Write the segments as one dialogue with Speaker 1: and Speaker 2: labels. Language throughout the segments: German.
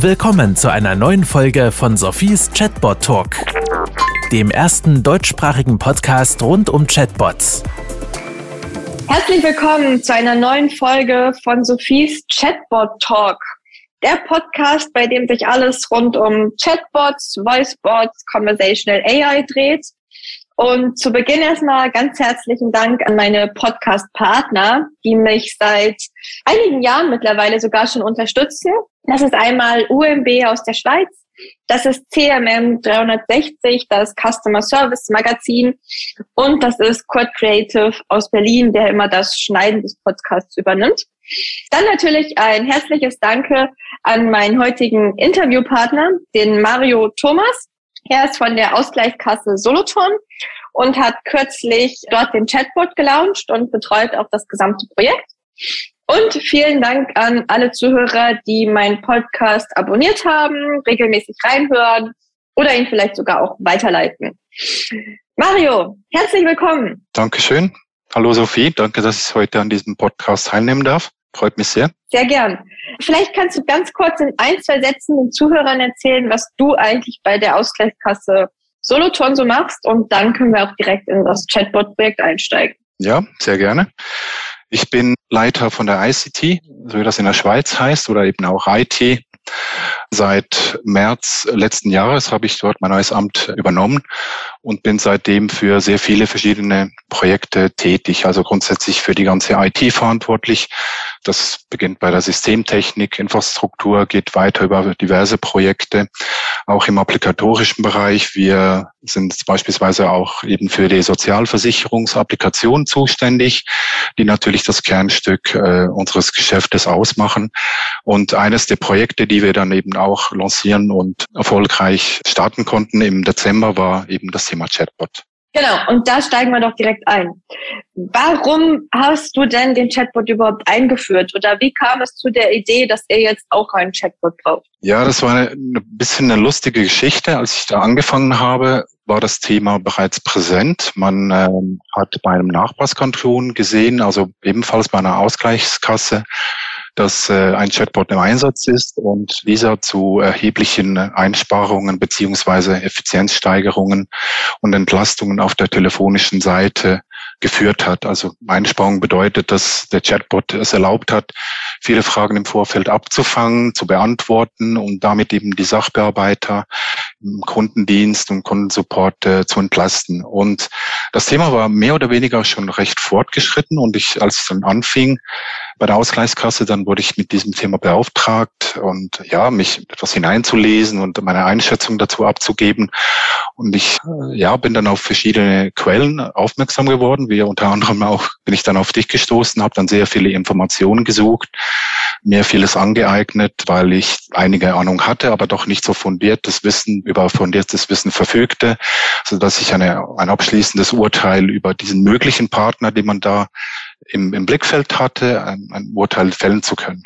Speaker 1: Willkommen zu einer neuen Folge von Sophies Chatbot Talk, dem ersten deutschsprachigen Podcast rund um Chatbots.
Speaker 2: Herzlich willkommen zu einer neuen Folge von Sophies Chatbot Talk. Der Podcast, bei dem sich alles rund um Chatbots, Voicebots, Conversational AI dreht. Und zu Beginn erstmal ganz herzlichen Dank an meine Podcast-Partner, die mich seit einigen Jahren mittlerweile sogar schon unterstützen. Das ist einmal UMB aus der Schweiz, das ist CMM 360, das Customer Service Magazin und das ist Quad Creative aus Berlin, der immer das Schneiden des Podcasts übernimmt. Dann natürlich ein herzliches Danke an meinen heutigen Interviewpartner, den Mario Thomas. Er ist von der Ausgleichskasse Solothurn und hat kürzlich dort den Chatbot gelauncht und betreut auch das gesamte Projekt. Und vielen Dank an alle Zuhörer, die meinen Podcast abonniert haben, regelmäßig reinhören oder ihn vielleicht sogar auch weiterleiten. Mario, herzlich willkommen.
Speaker 3: Dankeschön. Hallo Sophie, danke, dass ich heute an diesem Podcast teilnehmen darf. Freut mich sehr.
Speaker 2: Sehr gern. Vielleicht kannst du ganz kurz in ein, zwei Sätzen den Zuhörern erzählen, was du eigentlich bei der Ausgleichskasse Solothurn so machst und dann können wir auch direkt in das Chatbot-Projekt einsteigen.
Speaker 3: Ja, sehr gerne. Ich bin Leiter von der ICT, so wie das in der Schweiz heißt, oder eben auch IT Seit März letzten Jahres habe ich dort mein neues Amt übernommen und bin seitdem für sehr viele verschiedene Projekte tätig, also grundsätzlich für die ganze IT verantwortlich. Das beginnt bei der Systemtechnik, Infrastruktur, geht weiter über diverse Projekte, auch im applikatorischen Bereich. Wir sind beispielsweise auch eben für die Sozialversicherungsapplikation zuständig, die natürlich das Kernstück äh, unseres Geschäftes ausmachen. Und eines der Projekte, die wir dann eben auch lancieren und erfolgreich starten konnten im Dezember, war eben das Thema Chatbot.
Speaker 2: Genau, und da steigen wir doch direkt ein. Warum hast du denn den Chatbot überhaupt eingeführt? Oder wie kam es zu der Idee, dass er jetzt auch einen Chatbot braucht?
Speaker 3: Ja, das war eine, ein bisschen eine lustige Geschichte. Als ich da angefangen habe, war das Thema bereits präsent. Man äh, hat bei einem Nachbarskanton gesehen, also ebenfalls bei einer Ausgleichskasse, dass äh, ein Chatbot im Einsatz ist und dieser zu erheblichen Einsparungen beziehungsweise Effizienzsteigerungen und Entlastungen auf der telefonischen Seite geführt hat. Also Einsparung bedeutet, dass der Chatbot es erlaubt hat, viele Fragen im Vorfeld abzufangen, zu beantworten und damit eben die Sachbearbeiter im Kundendienst und Kundensupport äh, zu entlasten. Und das Thema war mehr oder weniger schon recht fortgeschritten und ich, als es dann anfing, bei der Ausgleichskasse, dann wurde ich mit diesem Thema beauftragt und ja, mich etwas hineinzulesen und meine Einschätzung dazu abzugeben. Und ich äh, ja, bin dann auf verschiedene Quellen aufmerksam geworden, wie unter anderem auch bin ich dann auf dich gestoßen, habe dann sehr viele Informationen gesucht, mir vieles angeeignet, weil ich einige Ahnung hatte, aber doch nicht so fundiertes Wissen über fundiertes Wissen verfügte, so dass ich eine, ein abschließendes Urteil über diesen möglichen Partner, den man da im, im Blickfeld hatte, ein, ein Urteil fällen zu können.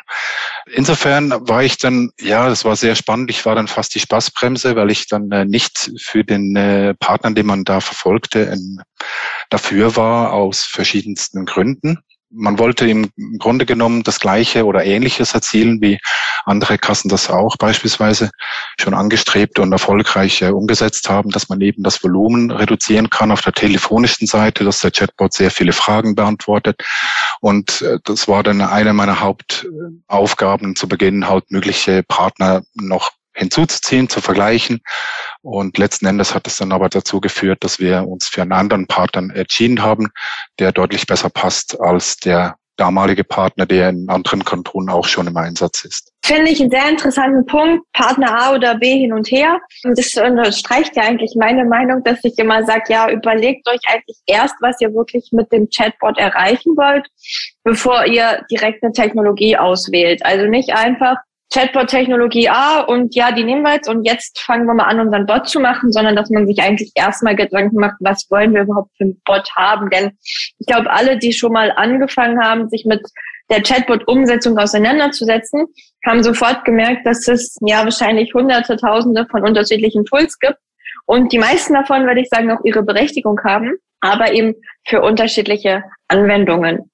Speaker 3: Insofern war ich dann, ja, das war sehr spannend. Ich war dann fast die Spaßbremse, weil ich dann äh, nicht für den äh, Partner, den man da verfolgte, in, dafür war, aus verschiedensten Gründen man wollte im Grunde genommen das Gleiche oder Ähnliches erzielen, wie andere Kassen das auch beispielsweise schon angestrebt und erfolgreich äh, umgesetzt haben, dass man eben das Volumen reduzieren kann auf der telefonischen Seite, dass der Chatbot sehr viele Fragen beantwortet. Und äh, das war dann eine meiner Hauptaufgaben zu Beginn, halt mögliche Partner noch hinzuzuziehen, zu vergleichen. Und letzten Endes hat es dann aber dazu geführt, dass wir uns für einen anderen Partner entschieden haben, der deutlich besser passt als der damalige Partner, der in anderen Kantonen auch schon im Einsatz ist.
Speaker 2: Finde ich einen sehr interessanten Punkt, Partner A oder B hin und her. Und das unterstreicht ja eigentlich meine Meinung, dass ich immer sage, ja, überlegt euch eigentlich erst, was ihr wirklich mit dem Chatbot erreichen wollt, bevor ihr direkt eine Technologie auswählt. Also nicht einfach Chatbot-Technologie A und ja, die nehmen wir jetzt und jetzt fangen wir mal an, unseren Bot zu machen, sondern dass man sich eigentlich erstmal Gedanken macht, was wollen wir überhaupt für einen Bot haben? Denn ich glaube, alle, die schon mal angefangen haben, sich mit der Chatbot-Umsetzung auseinanderzusetzen, haben sofort gemerkt, dass es ja wahrscheinlich hunderte, tausende von unterschiedlichen Tools gibt. Und die meisten davon, würde ich sagen, auch ihre Berechtigung haben, aber eben für unterschiedliche Anwendungen.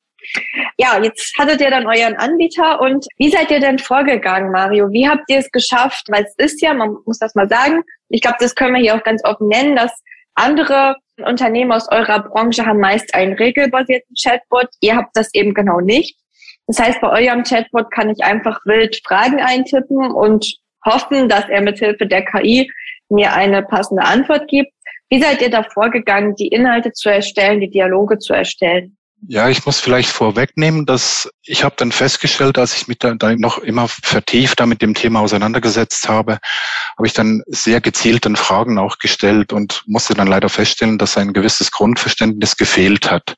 Speaker 2: Ja, jetzt hattet ihr dann euren Anbieter und wie seid ihr denn vorgegangen, Mario? Wie habt ihr es geschafft? Weil es ist ja, man muss das mal sagen, ich glaube, das können wir hier auch ganz offen nennen, dass andere Unternehmen aus eurer Branche haben meist einen regelbasierten Chatbot. Ihr habt das eben genau nicht. Das heißt, bei eurem Chatbot kann ich einfach wild Fragen eintippen und hoffen, dass er mithilfe der KI mir eine passende Antwort gibt. Wie seid ihr da vorgegangen, die Inhalte zu erstellen, die Dialoge zu erstellen?
Speaker 3: Ja, ich muss vielleicht vorwegnehmen, dass ich habe dann festgestellt, als ich mich da, da noch immer vertiefter mit dem Thema auseinandergesetzt habe, habe ich dann sehr gezielt dann Fragen auch gestellt und musste dann leider feststellen, dass ein gewisses Grundverständnis gefehlt hat,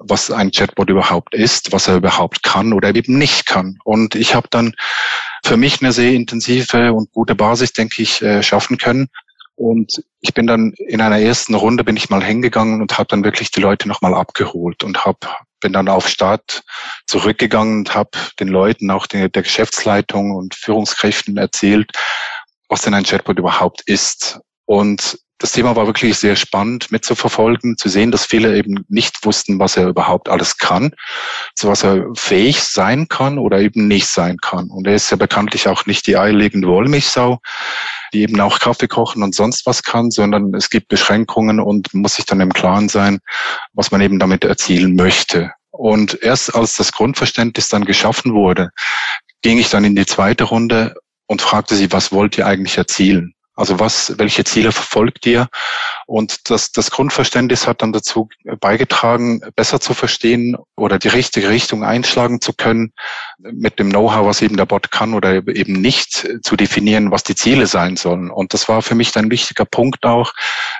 Speaker 3: was ein Chatbot überhaupt ist, was er überhaupt kann oder eben nicht kann. Und ich habe dann für mich eine sehr intensive und gute Basis, denke ich, äh, schaffen können, und ich bin dann in einer ersten Runde bin ich mal hingegangen und habe dann wirklich die Leute nochmal abgeholt und hab, bin dann auf Start zurückgegangen und habe den Leuten, auch der, der Geschäftsleitung und Führungskräften erzählt, was denn ein Chatbot überhaupt ist. Und das Thema war wirklich sehr spannend mitzuverfolgen, zu sehen, dass viele eben nicht wussten, was er überhaupt alles kann, zu was er fähig sein kann oder eben nicht sein kann. Und er ist ja bekanntlich auch nicht die eierlegende Wollmilchsau die eben auch Kaffee kochen und sonst was kann, sondern es gibt Beschränkungen und muss sich dann im Klaren sein, was man eben damit erzielen möchte. Und erst als das Grundverständnis dann geschaffen wurde, ging ich dann in die zweite Runde und fragte sie, was wollt ihr eigentlich erzielen? Also was, welche Ziele verfolgt ihr? Und das, das Grundverständnis hat dann dazu beigetragen, besser zu verstehen oder die richtige Richtung einschlagen zu können, mit dem Know-how, was eben der Bot kann oder eben nicht, zu definieren, was die Ziele sein sollen. Und das war für mich ein wichtiger Punkt auch,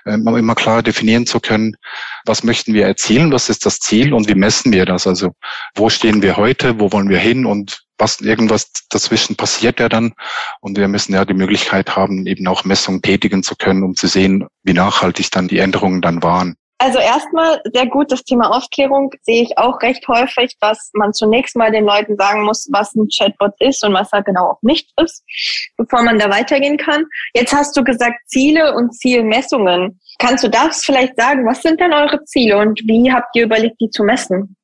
Speaker 3: ähm, immer klar definieren zu können, was möchten wir erzielen, was ist das Ziel und wie messen wir das? Also wo stehen wir heute, wo wollen wir hin und was irgendwas dazwischen passiert ja dann. Und wir müssen ja die Möglichkeit haben, eben auch Messungen tätigen zu können, um zu sehen, wie nachhaltig dann die Änderungen dann waren.
Speaker 2: Also erstmal sehr gut, das Thema Aufklärung sehe ich auch recht häufig, dass man zunächst mal den Leuten sagen muss, was ein Chatbot ist und was er genau auch nicht ist, bevor man da weitergehen kann. Jetzt hast du gesagt Ziele und Zielmessungen. Kannst du das vielleicht sagen? Was sind denn eure Ziele und wie habt ihr überlegt, die zu messen?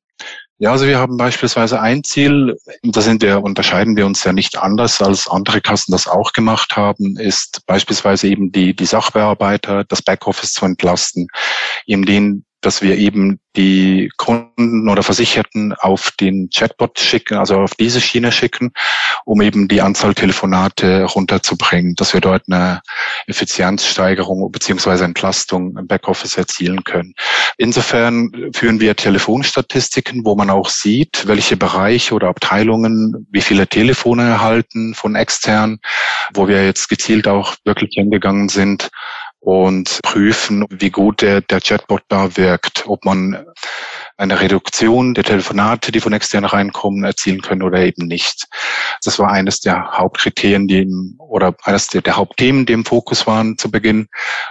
Speaker 3: Ja, also wir haben beispielsweise ein Ziel, da sind wir, unterscheiden wir uns ja nicht anders, als andere Kassen das auch gemacht haben, ist beispielsweise eben die, die Sachbearbeiter, das Backoffice zu entlasten, in denen dass wir eben die Kunden oder Versicherten auf den Chatbot schicken, also auf diese Schiene schicken, um eben die Anzahl Telefonate runterzubringen, dass wir dort eine Effizienzsteigerung beziehungsweise Entlastung im Backoffice erzielen können. Insofern führen wir Telefonstatistiken, wo man auch sieht, welche Bereiche oder Abteilungen wie viele Telefone erhalten von extern, wo wir jetzt gezielt auch wirklich hingegangen sind und prüfen, wie gut der, der Chatbot da wirkt, ob man eine Reduktion der Telefonate, die von extern reinkommen, erzielen können oder eben nicht. Das war eines der Hauptkriterien, die im, oder eines der, der Hauptthemen, die im Fokus waren zu Beginn,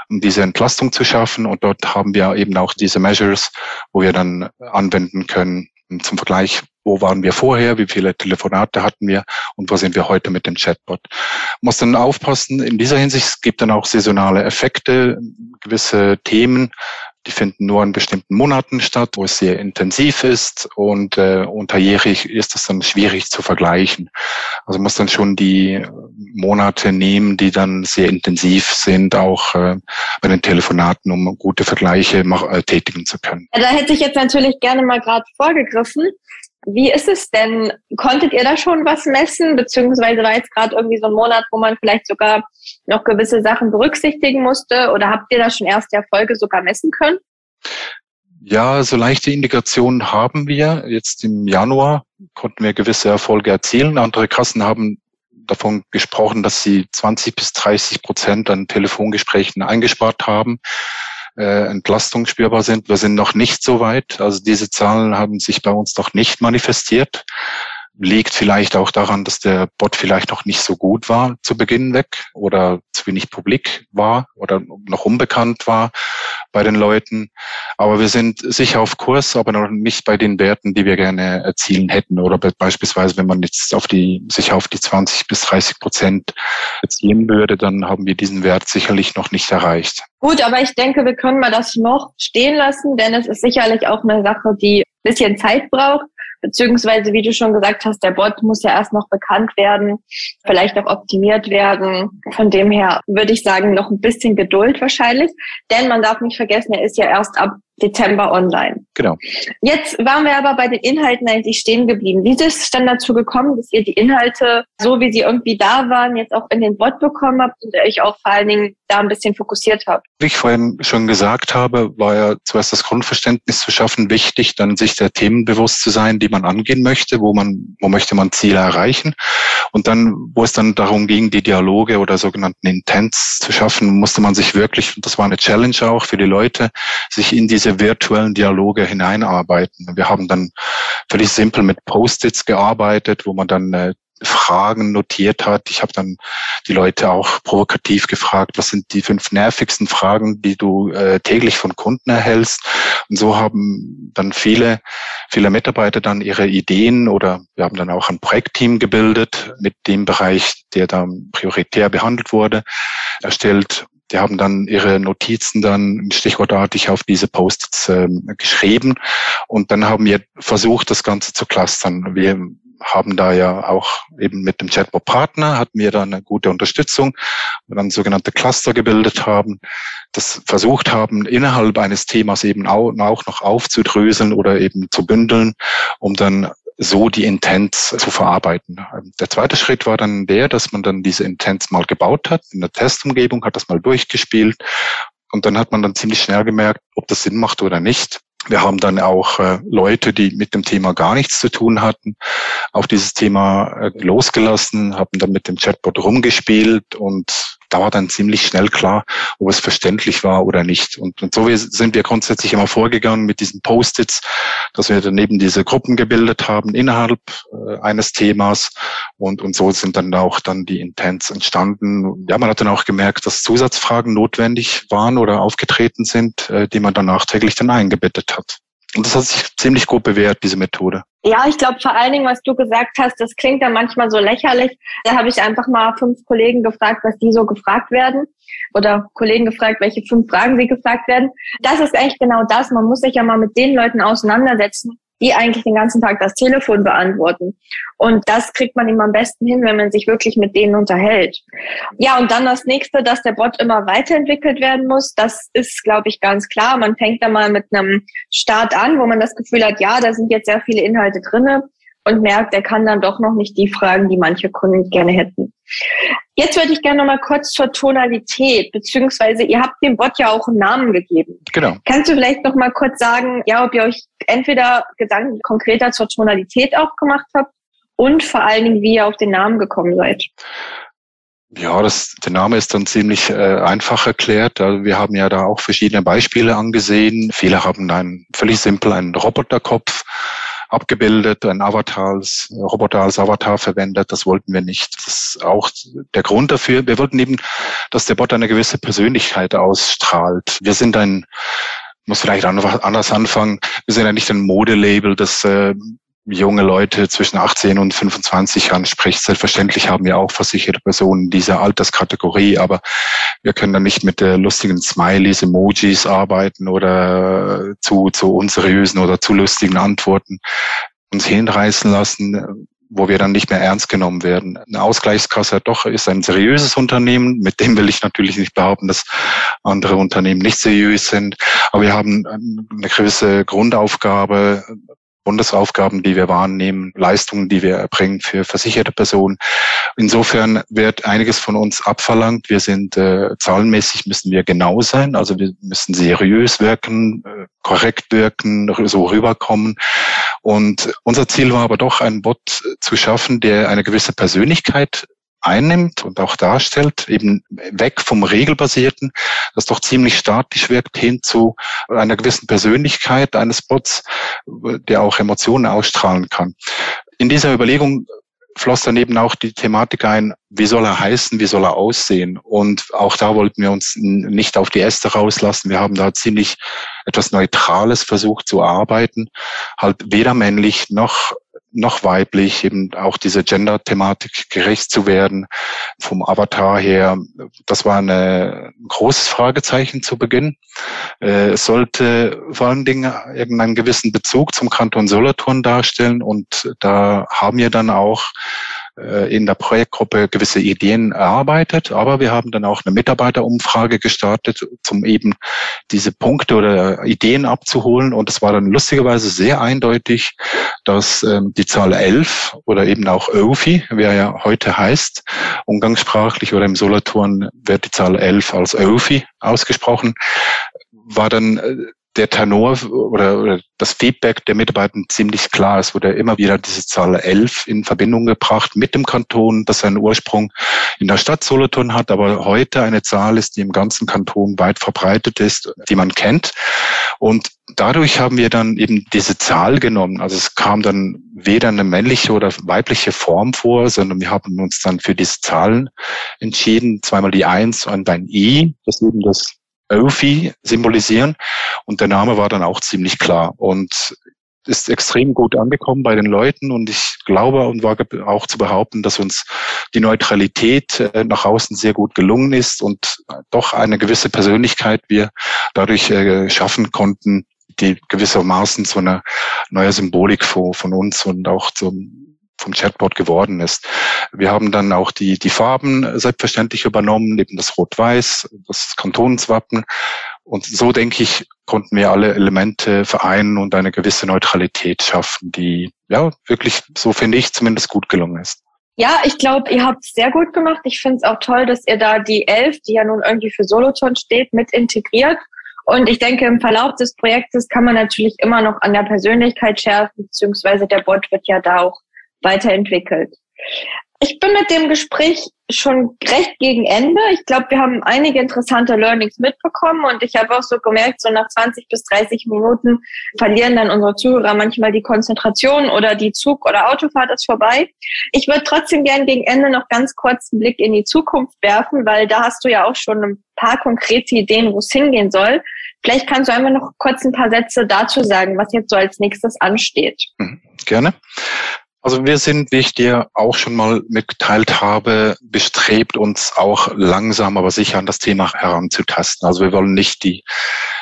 Speaker 3: um diese Entlastung zu schaffen. Und dort haben wir eben auch diese Measures, wo wir dann anwenden können, zum Vergleich, wo waren wir vorher, wie viele Telefonate hatten wir und wo sind wir heute mit dem Chatbot. Muss dann aufpassen, in dieser Hinsicht, es gibt dann auch saisonale Effekte, gewisse Themen, die finden nur in bestimmten Monaten statt, wo es sehr intensiv ist und äh, unterjährig ist es dann schwierig zu vergleichen. Also muss dann schon die Monate nehmen, die dann sehr intensiv sind, auch äh, bei den Telefonaten, um gute Vergleiche mach, äh, tätigen zu können.
Speaker 2: Ja, da hätte ich jetzt natürlich gerne mal gerade vorgegriffen. Wie ist es denn? Konntet ihr da schon was messen? Beziehungsweise war jetzt gerade irgendwie so ein Monat, wo man vielleicht sogar noch gewisse Sachen berücksichtigen musste? Oder habt ihr da schon erste Erfolge sogar messen können?
Speaker 3: Ja, so leichte Indikationen haben wir. Jetzt im Januar konnten wir gewisse Erfolge erzielen. Andere Kassen haben davon gesprochen, dass sie 20 bis 30 Prozent an Telefongesprächen eingespart haben äh, Entlastung spürbar sind. Wir sind noch nicht so weit. Also diese Zahlen haben sich bei uns noch nicht manifestiert. Liegt vielleicht auch daran, dass der Bot vielleicht noch nicht so gut war zu Beginn weg oder zu wenig publik war oder noch unbekannt war bei den Leuten. Aber wir sind sicher auf Kurs, aber noch nicht bei den Werten, die wir gerne erzielen hätten. Oder beispielsweise, wenn man jetzt auf die, sich auf die 20 bis 30 Prozent erzielen würde, dann haben wir diesen Wert sicherlich noch nicht erreicht.
Speaker 2: Gut, aber ich denke, wir können mal das noch stehen lassen, denn es ist sicherlich auch eine Sache, die ein bisschen Zeit braucht beziehungsweise wie du schon gesagt hast, der Bot muss ja erst noch bekannt werden, vielleicht auch optimiert werden. Von dem her würde ich sagen, noch ein bisschen Geduld wahrscheinlich, denn man darf nicht vergessen, er ist ja erst ab Dezember online.
Speaker 3: Genau.
Speaker 2: Jetzt waren wir aber bei den Inhalten eigentlich stehen geblieben. Wie ist es dann dazu gekommen, dass ihr die Inhalte, so wie sie irgendwie da waren, jetzt auch in den Bot bekommen habt und euch auch vor allen Dingen da ein bisschen fokussiert habt?
Speaker 3: Wie ich vorhin schon gesagt habe, war ja zuerst das Grundverständnis zu schaffen wichtig, dann sich der Themen bewusst zu sein, die man angehen möchte, wo man, wo möchte man Ziele erreichen. Und dann, wo es dann darum ging, die Dialoge oder sogenannten Intents zu schaffen, musste man sich wirklich, und das war eine Challenge auch für die Leute, sich in diese diese virtuellen Dialoge hineinarbeiten. Wir haben dann völlig simpel mit Post-its gearbeitet, wo man dann äh, Fragen notiert hat. Ich habe dann die Leute auch provokativ gefragt, was sind die fünf nervigsten Fragen, die du äh, täglich von Kunden erhältst. Und so haben dann viele, viele Mitarbeiter dann ihre Ideen oder wir haben dann auch ein Projektteam gebildet mit dem Bereich, der dann prioritär behandelt wurde, erstellt die haben dann ihre Notizen dann stichwortartig auf diese Posts äh, geschrieben und dann haben wir versucht, das Ganze zu clustern. Wir haben da ja auch eben mit dem Chatbot-Partner, hatten wir da eine gute Unterstützung und dann sogenannte Cluster gebildet haben, das versucht haben, innerhalb eines Themas eben auch noch aufzudröseln oder eben zu bündeln, um dann so die Intents zu verarbeiten. Der zweite Schritt war dann der, dass man dann diese Intents mal gebaut hat, in der Testumgebung, hat das mal durchgespielt und dann hat man dann ziemlich schnell gemerkt, ob das Sinn macht oder nicht. Wir haben dann auch äh, Leute, die mit dem Thema gar nichts zu tun hatten, auf dieses Thema äh, losgelassen, haben dann mit dem Chatbot rumgespielt und da war dann ziemlich schnell klar, ob es verständlich war oder nicht. Und, und so sind wir grundsätzlich immer vorgegangen mit diesen Post-its, dass wir daneben diese Gruppen gebildet haben innerhalb äh, eines Themas. Und, und so sind dann auch dann die Intents entstanden. Ja, man hat dann auch gemerkt, dass Zusatzfragen notwendig waren oder aufgetreten sind, äh, die man dann nachträglich dann eingebettet hat. Und das hat sich ziemlich gut bewährt, diese Methode.
Speaker 2: Ja, ich glaube vor allen Dingen, was du gesagt hast, das klingt dann manchmal so lächerlich. Da habe ich einfach mal fünf Kollegen gefragt, was die so gefragt werden. Oder Kollegen gefragt, welche fünf Fragen sie gefragt werden. Das ist eigentlich genau das. Man muss sich ja mal mit den Leuten auseinandersetzen, die eigentlich den ganzen Tag das Telefon beantworten. Und das kriegt man ihm am besten hin, wenn man sich wirklich mit denen unterhält. Ja, und dann das nächste, dass der Bot immer weiterentwickelt werden muss. Das ist, glaube ich, ganz klar. Man fängt da mal mit einem Start an, wo man das Gefühl hat, ja, da sind jetzt sehr viele Inhalte drinne und merkt, er kann dann doch noch nicht die Fragen, die manche Kunden gerne hätten. Jetzt würde ich gerne noch mal kurz zur Tonalität, beziehungsweise ihr habt dem Bot ja auch einen Namen gegeben.
Speaker 3: Genau.
Speaker 2: Kannst du vielleicht noch mal kurz sagen, ja, ob ihr euch entweder Gedanken konkreter zur Tonalität auch gemacht habt und vor allen Dingen, wie ihr auf den Namen gekommen seid?
Speaker 3: Ja, das, der Name ist dann ziemlich äh, einfach erklärt. Also wir haben ja da auch verschiedene Beispiele angesehen. Viele haben einen völlig simpel einen Roboterkopf abgebildet, ein Avatar als Roboter als Avatar verwendet. Das wollten wir nicht. Das ist auch der Grund dafür. Wir wollten eben, dass der Bot eine gewisse Persönlichkeit ausstrahlt. Wir sind ein muss vielleicht anders anfangen. Wir sind ja nicht ein Modelabel, das äh, junge Leute zwischen 18 und 25 anspricht. Selbstverständlich haben wir auch versicherte Personen dieser Alterskategorie, aber wir können dann nicht mit der lustigen Smileys, Emojis arbeiten oder zu, zu unseriösen oder zu lustigen Antworten uns hinreißen lassen, wo wir dann nicht mehr ernst genommen werden. Eine Ausgleichskasse doch ist ein seriöses Unternehmen, mit dem will ich natürlich nicht behaupten, dass andere Unternehmen nicht seriös sind, aber wir haben eine gewisse Grundaufgabe, Bundesaufgaben, die wir wahrnehmen, Leistungen, die wir erbringen für versicherte Personen. Insofern wird einiges von uns abverlangt. Wir sind äh, zahlenmäßig müssen wir genau sein, also wir müssen seriös wirken, äh, korrekt wirken, so rüberkommen. Und unser Ziel war aber doch, einen Bot zu schaffen, der eine gewisse Persönlichkeit einnimmt und auch darstellt, eben weg vom regelbasierten, das doch ziemlich statisch wirkt, hin zu einer gewissen Persönlichkeit eines Bots, der auch Emotionen ausstrahlen kann. In dieser Überlegung floss daneben auch die Thematik ein, wie soll er heißen, wie soll er aussehen. Und auch da wollten wir uns nicht auf die Äste rauslassen. Wir haben da ziemlich etwas Neutrales versucht zu arbeiten, halt weder männlich noch noch weiblich, eben auch diese Gender-Thematik gerecht zu werden, vom Avatar her. Das war eine, ein großes Fragezeichen zu Beginn. Äh, es sollte vor allen Dingen irgendeinen gewissen Bezug zum Kanton Solothurn darstellen und da haben wir dann auch in der Projektgruppe gewisse Ideen erarbeitet, aber wir haben dann auch eine Mitarbeiterumfrage gestartet, um eben diese Punkte oder Ideen abzuholen. Und es war dann lustigerweise sehr eindeutig, dass ähm, die Zahl 11 oder eben auch Öfi, wie er ja heute heißt, umgangssprachlich oder im Solothurn wird die Zahl 11 als Öfi ausgesprochen, war dann äh, der Tenor oder, oder das Feedback der Mitarbeiter ziemlich klar. Es wurde immer wieder diese Zahl 11 in Verbindung gebracht mit dem Kanton, das seinen Ursprung in der Stadt Solothurn hat, aber heute eine Zahl ist, die im ganzen Kanton weit verbreitet ist, die man kennt. Und dadurch haben wir dann eben diese Zahl genommen. Also es kam dann weder eine männliche oder weibliche Form vor, sondern wir haben uns dann für diese Zahlen entschieden. Zweimal die Eins und ein I, das eben das Ophi symbolisieren. Und der Name war dann auch ziemlich klar und ist extrem gut angekommen bei den Leuten und ich glaube und wage auch zu behaupten, dass uns die Neutralität äh, nach außen sehr gut gelungen ist und doch eine gewisse Persönlichkeit wir dadurch äh, schaffen konnten, die gewissermaßen so eine neue Symbolik von uns und auch zum vom Chatbot geworden ist. Wir haben dann auch die, die Farben selbstverständlich übernommen, eben das Rot-Weiß, das Kantonswappen. Und so, denke ich, konnten wir alle Elemente vereinen und eine gewisse Neutralität schaffen, die ja wirklich, so finde ich, zumindest gut gelungen ist.
Speaker 2: Ja, ich glaube, ihr habt es sehr gut gemacht. Ich finde es auch toll, dass ihr da die Elf, die ja nun irgendwie für Soloton steht, mit integriert. Und ich denke, im Verlauf des Projektes kann man natürlich immer noch an der Persönlichkeit schärfen, beziehungsweise der Bot wird ja da auch weiterentwickelt. Ich bin mit dem Gespräch schon recht gegen Ende. Ich glaube, wir haben einige interessante Learnings mitbekommen und ich habe auch so gemerkt, so nach 20 bis 30 Minuten verlieren dann unsere Zuhörer manchmal die Konzentration oder die Zug- oder Autofahrt ist vorbei. Ich würde trotzdem gern gegen Ende noch ganz kurz einen Blick in die Zukunft werfen, weil da hast du ja auch schon ein paar konkrete Ideen, wo es hingehen soll. Vielleicht kannst du einfach noch kurz ein paar Sätze dazu sagen, was jetzt so als nächstes ansteht.
Speaker 3: Mhm, gerne. Also wir sind, wie ich dir auch schon mal mitgeteilt habe, bestrebt, uns auch langsam, aber sicher an das Thema heranzutasten. Also wir wollen nicht die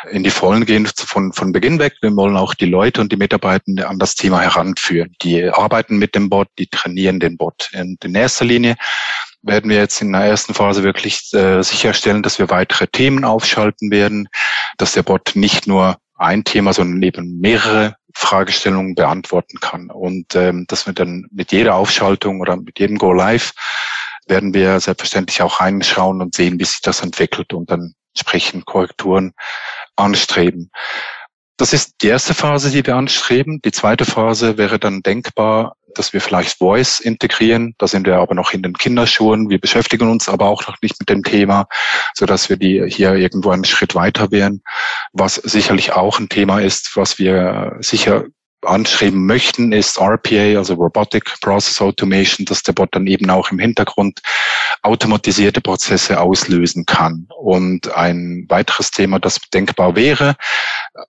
Speaker 3: in die Vollen gehen von, von Beginn weg. Wir wollen auch die Leute und die Mitarbeiter an das Thema heranführen. Die arbeiten mit dem Bot, die trainieren den Bot. Und in erster Linie werden wir jetzt in der ersten Phase wirklich äh, sicherstellen, dass wir weitere Themen aufschalten werden, dass der Bot nicht nur ein Thema, sondern eben mehrere Fragestellungen beantworten kann. Und ähm, dass wir dann mit jeder Aufschaltung oder mit jedem Go Live werden wir selbstverständlich auch reinschauen und sehen, wie sich das entwickelt und dann entsprechend Korrekturen anstreben. Das ist die erste Phase, die wir anstreben. Die zweite Phase wäre dann denkbar, dass wir vielleicht Voice integrieren. Da sind wir aber noch in den Kinderschuhen. Wir beschäftigen uns aber auch noch nicht mit dem Thema, so dass wir die hier irgendwo einen Schritt weiter wären. Was sicherlich auch ein Thema ist, was wir sicher anschreiben möchten, ist RPA, also Robotic Process Automation, dass der Bot dann eben auch im Hintergrund automatisierte Prozesse auslösen kann. Und ein weiteres Thema, das denkbar wäre,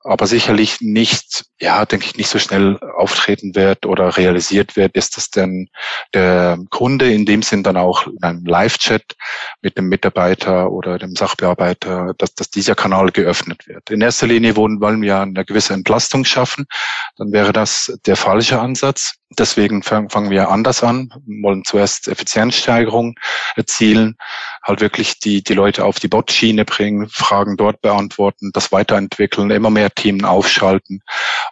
Speaker 3: aber sicherlich nicht, ja, denke ich, nicht so schnell auftreten wird oder realisiert wird, ist, dass denn der Kunde in dem Sinn dann auch in einem Live-Chat mit dem Mitarbeiter oder dem Sachbearbeiter, dass, dass dieser Kanal geöffnet wird. In erster Linie wollen, wollen wir eine gewisse Entlastung schaffen. Dann wäre das der falsche Ansatz. Deswegen fangen wir anders an, wollen zuerst Effizienzsteigerung erzielen, halt wirklich die, die Leute auf die Bot-Schiene bringen, Fragen dort beantworten, das weiterentwickeln, immer mehr Themen aufschalten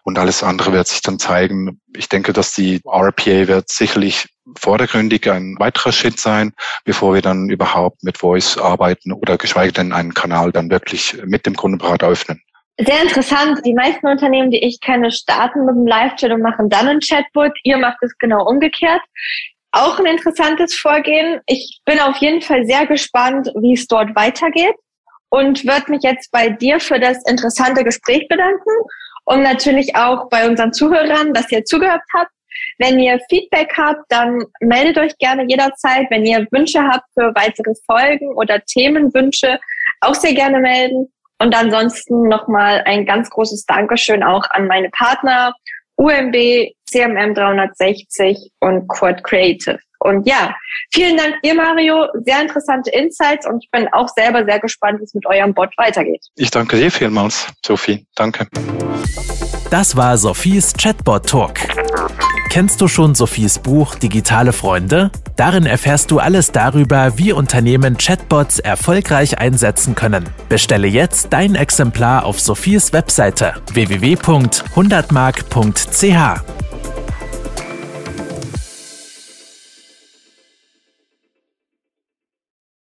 Speaker 3: und alles andere wird sich dann zeigen. Ich denke, dass die RPA wird sicherlich vordergründig ein weiterer Schritt sein, bevor wir dann überhaupt mit Voice arbeiten oder geschweige denn einen Kanal dann wirklich mit dem Kundenberater öffnen.
Speaker 2: Sehr interessant. Die meisten Unternehmen, die ich kenne, starten mit einem Live-Chat und machen dann ein Chatbot. Ihr macht es genau umgekehrt. Auch ein interessantes Vorgehen. Ich bin auf jeden Fall sehr gespannt, wie es dort weitergeht und würde mich jetzt bei dir für das interessante Gespräch bedanken und natürlich auch bei unseren Zuhörern, dass ihr zugehört habt. Wenn ihr Feedback habt, dann meldet euch gerne jederzeit. Wenn ihr Wünsche habt für weitere Folgen oder Themenwünsche, auch sehr gerne melden. Und ansonsten nochmal ein ganz großes Dankeschön auch an meine Partner UMB, CMM 360 und Quad Creative. Und ja, vielen Dank dir, Mario. Sehr interessante Insights und ich bin auch selber sehr gespannt, wie es mit eurem Bot weitergeht.
Speaker 3: Ich danke dir vielmals, Sophie. Danke.
Speaker 1: Das war Sophies Chatbot Talk. Kennst du schon Sophies Buch Digitale Freunde? Darin erfährst du alles darüber, wie Unternehmen Chatbots erfolgreich einsetzen können. Bestelle jetzt dein Exemplar auf Sophies Webseite www.100mark.ch.